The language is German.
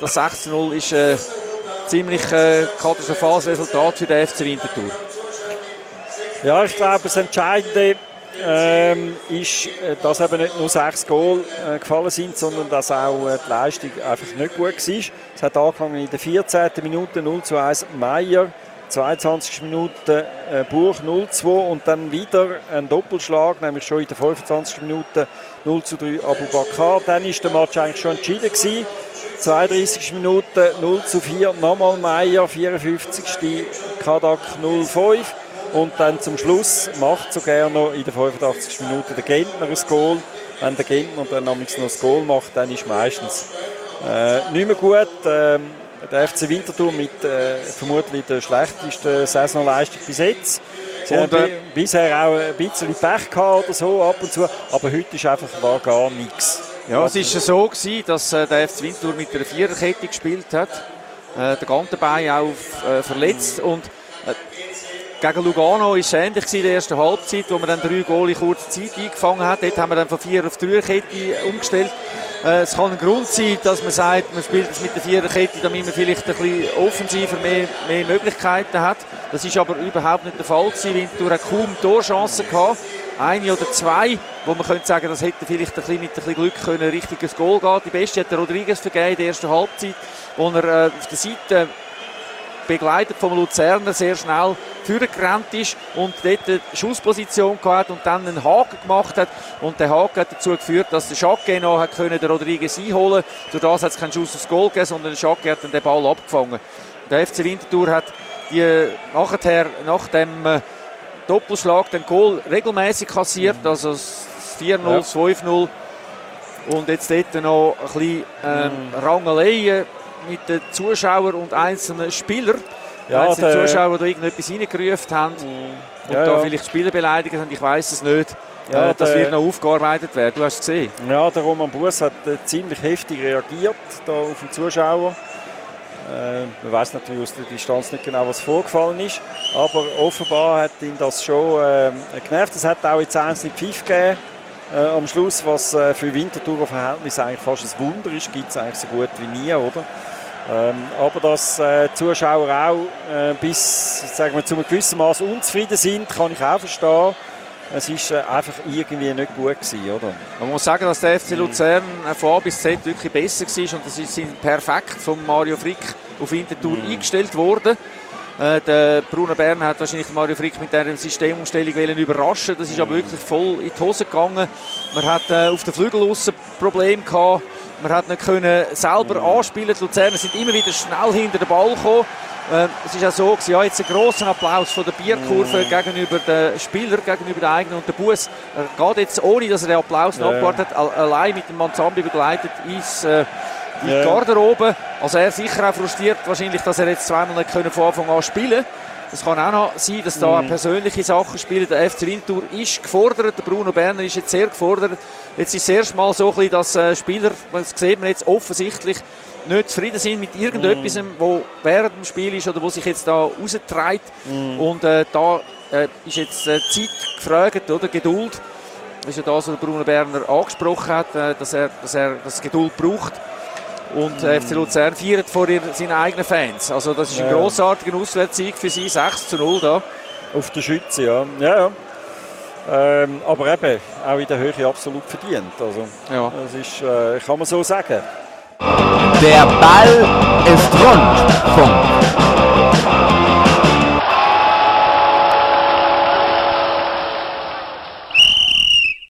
das 6-0 ist ein äh, ziemlich äh, katastrophales Resultat für den FC Winterthur. Ja, ich glaube, das Entscheidende ähm, ist, äh, dass eben nicht nur sechs Goal äh, gefallen sind, sondern dass auch äh, die Leistung einfach nicht gut war. Es hat angefangen in der 14. Minute 0 zu 1 Meier, 22. Minute äh, Buch 0 zu 2 und dann wieder ein Doppelschlag, nämlich schon in der 25. Minute 0 zu 3 Abu Bakr. Dann ist der Match eigentlich schon entschieden gewesen. 32. Minute 0 zu 4 nochmal Meier, 54. Kadak 05 und dann zum Schluss macht sogar noch in der 85. Minute der Gentner ein Goal. Wenn der Gentner dann noch ein Goal macht, dann ist meistens äh, nicht mehr gut. Ähm, der FC Winterthur mit äh, vermutlich der schlechtesten Saisonleistung bis jetzt. Sie und, haben äh, bisher auch ein bisschen Pech gehabt oder so ab und zu, aber heute ist einfach war gar nichts. Ja, es war so gewesen, dass äh, der FC Winterthur mit einer Viererkette gespielt hat. Äh, der Gantenbein auch äh, verletzt und gegen Lugano war es ähnlich in der ersten Halbzeit, wo man dann drei Goal in kurzer Zeit eingefangen hat. Dort haben wir dann von vier auf drei Kette umgestellt. Äh, es kann ein Grund sein, dass man sagt, man spielt es mit der Viererkette, damit man vielleicht ein bisschen offensiver mehr, mehr Möglichkeiten hat. Das ist aber überhaupt nicht der Fall gewesen. Winterthur hat kaum Torchancen gehabt. Eine oder zwei, wo man könnte sagen, das hätte vielleicht ein bisschen mit ein bisschen Glück können, richtiges Goal gehen. Die beste hat der Rodriguez vergeben in der ersten Halbzeit, wo er äh, auf der Seite begleitet vom Luzerner sehr schnell vorgerannt ist und dort eine Schussposition gehabt und dann einen Haken gemacht hat. Und der Haken hat dazu geführt, dass der Schacke noch hat können, den Rodriguez einholen Durch das hat es keinen Schuss aufs Goal gegeben, sondern der Schacke hat dann den Ball abgefangen. Der FC Winterthur hat die nachher, nach dem äh, Doppelschlag den Goal regelmäßig kassiert, mhm. also 4-0, ja. 5-0 und jetzt dort noch ein bisschen ähm, mhm. Rangeleien mit den Zuschauern und einzelnen Spielern. Ja, einzelne Zuschauer, die irgendetwas reingerufen haben mm. und ja, da ja. vielleicht Spieler beleidigt haben, ich weiß es nicht. Ja, äh, das wird noch aufgearbeitet werden, du hast es gesehen. Ja, der Roman Bus hat äh, ziemlich heftig reagiert da auf den Zuschauer. Äh, man weiß natürlich aus der Distanz nicht genau, was vorgefallen ist, aber offenbar hat ihn das schon äh, genervt. Es hat auch jetzt einzelne Pfiff gegeben äh, am Schluss, was äh, für Winterthur Verhältnis eigentlich fast ein Wunder ist, gibt es eigentlich so gut wie nie, oder? Ähm, aber dass äh, Zuschauer auch äh, bis sagen wir, zu einem gewissen Maß unzufrieden sind, kann ich auch verstehen. Es war äh, einfach irgendwie nicht gut gewesen, oder? Man muss sagen, dass der FC Luzern äh, von A bis Z wirklich besser war und das ist perfekt von Mario Frick auf Winterthur mm. eingestellt worden. Äh, der Bruno Bern hat wahrscheinlich Mario Frick mit dieser Systemumstellung überraschen Das ist aber wirklich voll in die Hose gegangen. Man hat äh, auf den Flügel Probleme gehabt. Man hat nicht können selber anspielen. Die Luzerner sind immer wieder schnell hinter den Ball gekommen. Äh, es war auch so, gewesen, ja, jetzt einen grossen Applaus von der Bierkurve mm. gegenüber den Spielern, gegenüber den eigenen und der Bus. Er geht jetzt, ohne dass er den Applaus noch yeah. abgewartet hat, allein mit dem Manzambi begleitet ins äh, die yeah. Garderobe. Also er sicher auch frustriert wahrscheinlich, dass er jetzt zweimal nicht können von Anfang an spielen es kann auch noch sein, dass da mm. persönliche Sachen spielen. Der FC Wintour ist gefordert, der Bruno Berner ist jetzt sehr gefordert. Jetzt ist es erstmal so, ein dass äh, Spieler, das sieht man jetzt offensichtlich, nicht zufrieden sind mit irgendetwas, mm. wo während dem Spiel ist oder wo sich jetzt da raustreibt. Mm. Und äh, da äh, ist jetzt äh, Zeit gefragt, oder Geduld. Das ist ja das, was Bruno Berner angesprochen hat, äh, dass er, dass er das Geduld braucht. Und äh, FC Luzern feiert vor ihr, seinen eigenen Fans. Also das ist ein ja. grossartiger Auswärtssieg für sie, 6 zu 0 da. Auf der Schütze, ja. ja, ja. Ähm, aber eben, auch in der Höhe absolut verdient. Also, ja. Das ist, äh, kann man so sagen. Der Ball ist rund. Punkt.